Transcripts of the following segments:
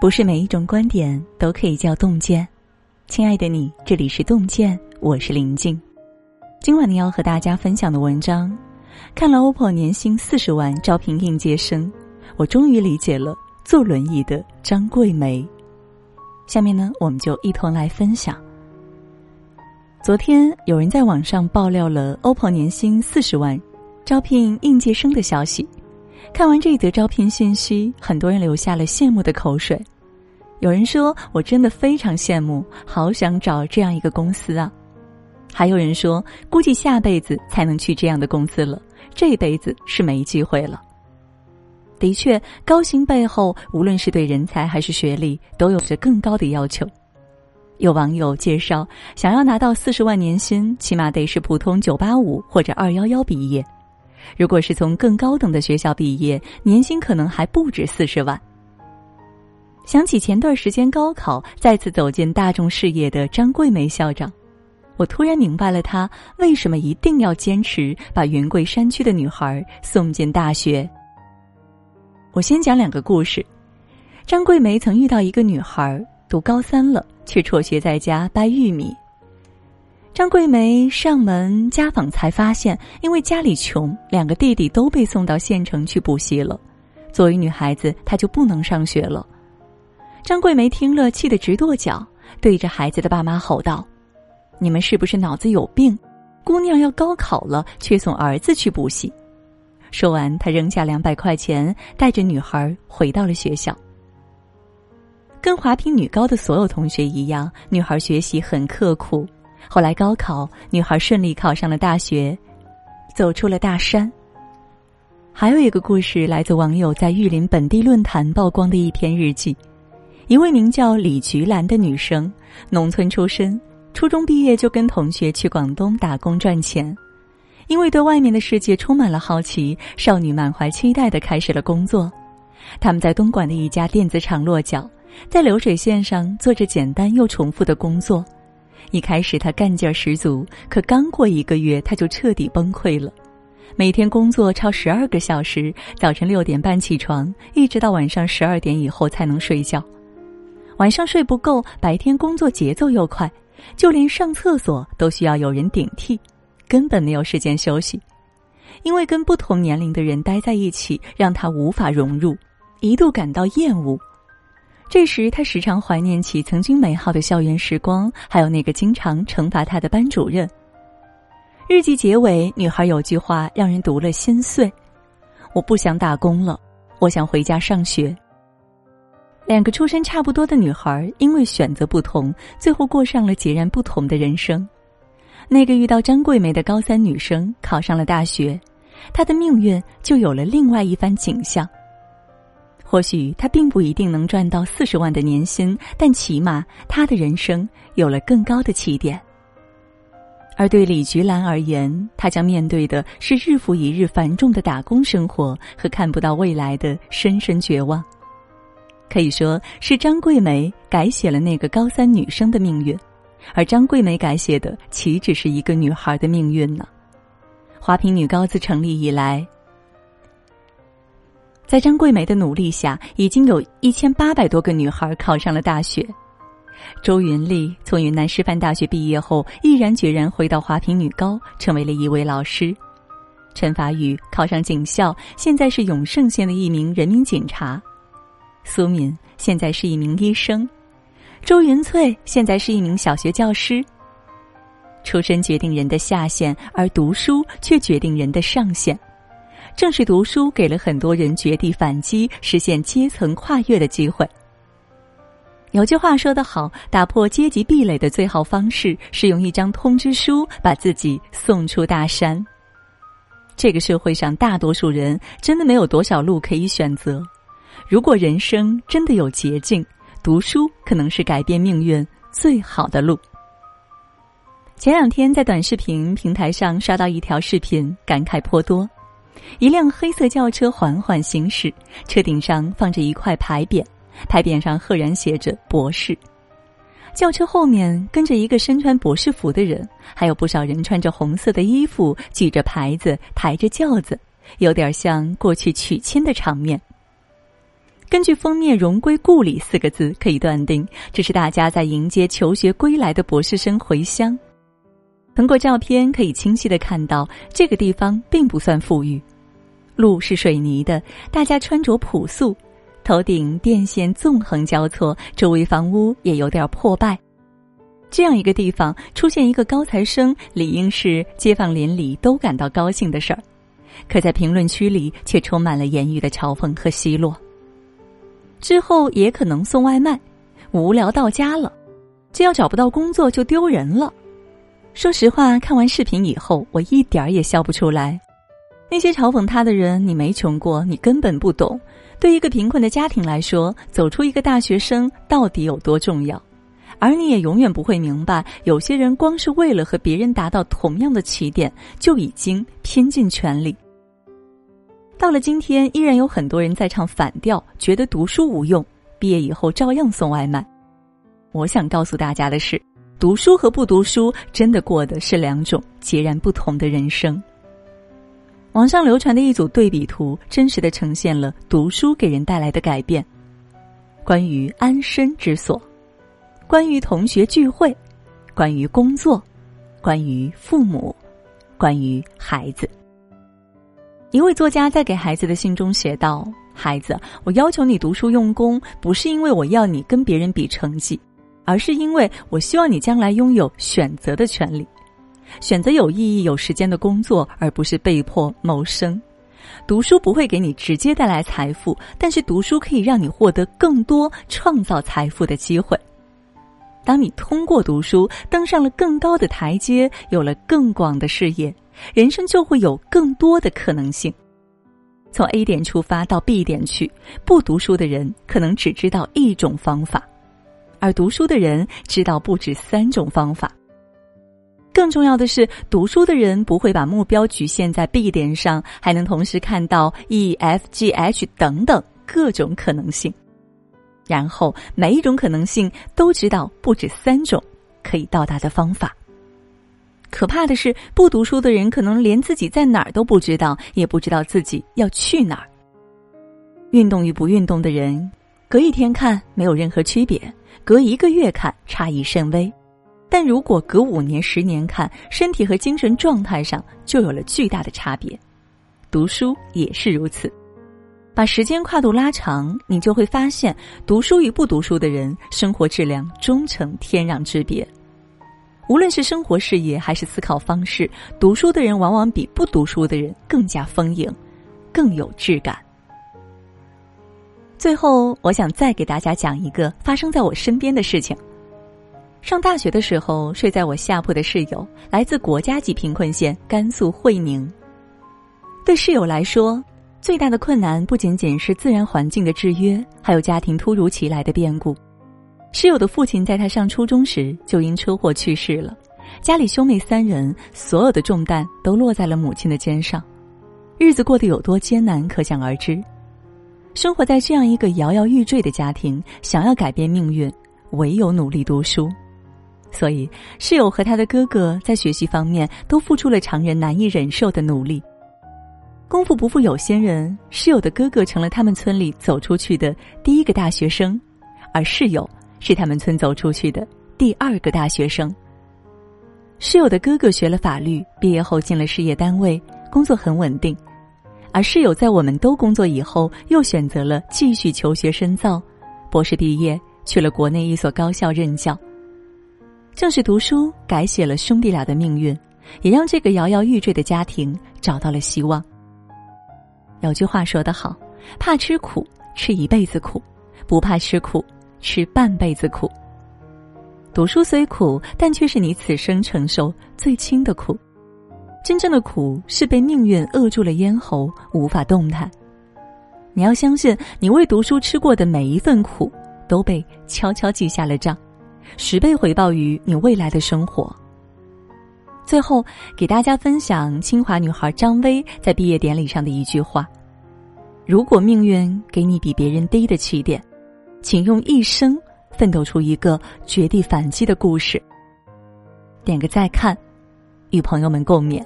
不是每一种观点都可以叫洞见。亲爱的你，这里是洞见，我是林静。今晚你要和大家分享的文章，看了 OPPO 年薪四十万招聘应届生，我终于理解了坐轮椅的张桂梅。下面呢，我们就一同来分享。昨天有人在网上爆料了 OPPO 年薪四十万招聘应届生的消息。看完这则招聘信息，很多人流下了羡慕的口水。有人说：“我真的非常羡慕，好想找这样一个公司啊！”还有人说：“估计下辈子才能去这样的公司了，这辈子是没机会了。”的确，高薪背后，无论是对人才还是学历，都有着更高的要求。有网友介绍，想要拿到四十万年薪，起码得是普通九八五或者二幺幺毕业。如果是从更高等的学校毕业，年薪可能还不止四十万。想起前段时间高考再次走进大众视野的张桂梅校长，我突然明白了她为什么一定要坚持把云贵山区的女孩送进大学。我先讲两个故事。张桂梅曾遇到一个女孩，读高三了，却辍学在家掰玉米。张桂梅上门家访，才发现因为家里穷，两个弟弟都被送到县城去补习了。作为女孩子，她就不能上学了。张桂梅听了，气得直跺脚，对着孩子的爸妈吼道：“你们是不是脑子有病？姑娘要高考了，却送儿子去补习。”说完，她扔下两百块钱，带着女孩回到了学校。跟华坪女高的所有同学一样，女孩学习很刻苦。后来高考，女孩顺利考上了大学，走出了大山。还有一个故事来自网友在玉林本地论坛曝光的一篇日记。一位名叫李菊兰的女生，农村出身，初中毕业就跟同学去广东打工赚钱。因为对外面的世界充满了好奇，少女满怀期待的开始了工作。他们在东莞的一家电子厂落脚，在流水线上做着简单又重复的工作。一开始他干劲十足，可刚过一个月他就彻底崩溃了。每天工作超十二个小时，早晨六点半起床，一直到晚上十二点以后才能睡觉。晚上睡不够，白天工作节奏又快，就连上厕所都需要有人顶替，根本没有时间休息。因为跟不同年龄的人待在一起，让他无法融入，一度感到厌恶。这时，他时常怀念起曾经美好的校园时光，还有那个经常惩罚他的班主任。日记结尾，女孩有句话让人读了心碎：“我不想打工了，我想回家上学。”两个出身差不多的女孩，因为选择不同，最后过上了截然不同的人生。那个遇到张桂梅的高三女生考上了大学，她的命运就有了另外一番景象。或许他并不一定能赚到四十万的年薪，但起码他的人生有了更高的起点。而对李菊兰而言，她将面对的是日复一日繁重的打工生活和看不到未来的深深绝望。可以说是张桂梅改写了那个高三女生的命运，而张桂梅改写的岂止是一个女孩的命运呢？华坪女高自成立以来。在张桂梅的努力下，已经有一千八百多个女孩考上了大学。周云丽从云南师范大学毕业后，毅然决然回到华坪女高，成为了一位老师。陈法宇考上警校，现在是永胜县的一名人民警察。苏敏现在是一名医生。周云翠现在是一名小学教师。出身决定人的下限，而读书却决定人的上限。正是读书给了很多人绝地反击、实现阶层跨越的机会。有句话说得好：“打破阶级壁垒的最好方式是用一张通知书把自己送出大山。”这个社会上大多数人真的没有多少路可以选择。如果人生真的有捷径，读书可能是改变命运最好的路。前两天在短视频平台上刷到一条视频，感慨颇多。一辆黑色轿车缓缓行驶，车顶上放着一块牌匾，牌匾上赫然写着“博士”。轿车后面跟着一个身穿博士服的人，还有不少人穿着红色的衣服，举着牌子，抬着轿子，有点像过去娶亲的场面。根据封面“荣归故里”四个字，可以断定这是大家在迎接求学归来的博士生回乡。通过照片可以清晰的看到，这个地方并不算富裕，路是水泥的，大家穿着朴素，头顶电线纵横交错，周围房屋也有点破败。这样一个地方出现一个高材生，理应是街坊邻里都感到高兴的事儿，可在评论区里却充满了言语的嘲讽和奚落。之后也可能送外卖，无聊到家了，这要找不到工作就丢人了。说实话，看完视频以后，我一点儿也笑不出来。那些嘲讽他的人，你没穷过，你根本不懂。对一个贫困的家庭来说，走出一个大学生到底有多重要？而你也永远不会明白，有些人光是为了和别人达到同样的起点，就已经拼尽全力。到了今天，依然有很多人在唱反调，觉得读书无用，毕业以后照样送外卖。我想告诉大家的是，读书和不读书真的过的是两种截然不同的人生。网上流传的一组对比图，真实的呈现了读书给人带来的改变。关于安身之所，关于同学聚会，关于工作，关于父母，关于孩子。一位作家在给孩子的信中写道：“孩子，我要求你读书用功，不是因为我要你跟别人比成绩，而是因为我希望你将来拥有选择的权利，选择有意义、有时间的工作，而不是被迫谋生。读书不会给你直接带来财富，但是读书可以让你获得更多创造财富的机会。当你通过读书登上了更高的台阶，有了更广的视野。”人生就会有更多的可能性。从 A 点出发到 B 点去，不读书的人可能只知道一种方法，而读书的人知道不止三种方法。更重要的是，读书的人不会把目标局限在 B 点上，还能同时看到 E、F、G、H 等等各种可能性。然后每一种可能性都知道不止三种可以到达的方法。可怕的是，不读书的人可能连自己在哪儿都不知道，也不知道自己要去哪儿。运动与不运动的人，隔一天看没有任何区别，隔一个月看差异甚微，但如果隔五年、十年看，身体和精神状态上就有了巨大的差别。读书也是如此，把时间跨度拉长，你就会发现，读书与不读书的人，生活质量终成天壤之别。无论是生活事业还是思考方式，读书的人往往比不读书的人更加丰盈，更有质感。最后，我想再给大家讲一个发生在我身边的事情。上大学的时候，睡在我下铺的室友来自国家级贫困县甘肃会宁。对室友来说，最大的困难不仅仅是自然环境的制约，还有家庭突如其来的变故。室友的父亲在他上初中时就因车祸去世了，家里兄妹三人，所有的重担都落在了母亲的肩上，日子过得有多艰难可想而知。生活在这样一个摇摇欲坠的家庭，想要改变命运，唯有努力读书。所以，室友和他的哥哥在学习方面都付出了常人难以忍受的努力。功夫不负有心人，室友的哥哥成了他们村里走出去的第一个大学生，而室友。是他们村走出去的第二个大学生。室友的哥哥学了法律，毕业后进了事业单位，工作很稳定；而室友在我们都工作以后，又选择了继续求学深造，博士毕业去了国内一所高校任教。正是读书改写了兄弟俩的命运，也让这个摇摇欲坠的家庭找到了希望。有句话说得好：“怕吃苦，吃一辈子苦；不怕吃苦。”吃半辈子苦。读书虽苦，但却是你此生承受最轻的苦。真正的苦是被命运扼住了咽喉，无法动弹。你要相信，你为读书吃过的每一份苦，都被悄悄记下了账，十倍回报于你未来的生活。最后，给大家分享清华女孩张薇在毕业典礼上的一句话：“如果命运给你比别人低的起点。”请用一生奋斗出一个绝地反击的故事。点个再看，与朋友们共勉。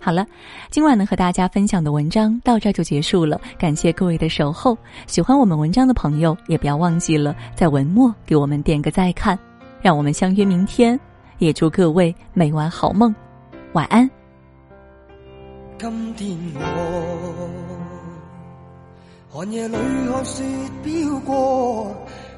好了，今晚能和大家分享的文章到这就结束了，感谢各位的守候。喜欢我们文章的朋友，也不要忘记了在文末给我们点个再看。让我们相约明天，也祝各位每晚好梦，晚安。今天我寒夜里看雪飘过，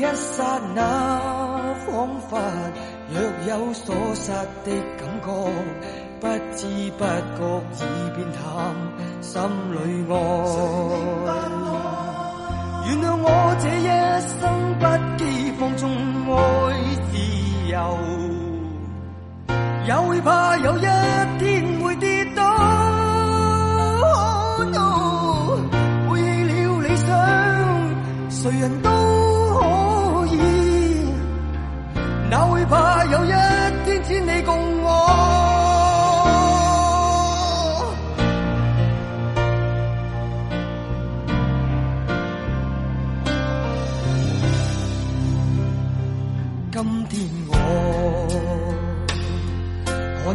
一刹那，仿佛若有所失的感觉。不知不觉已变淡，心里爱。原谅我这一生不羁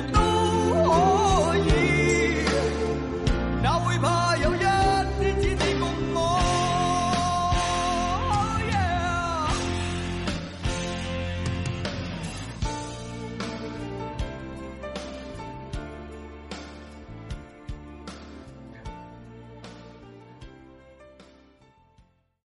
that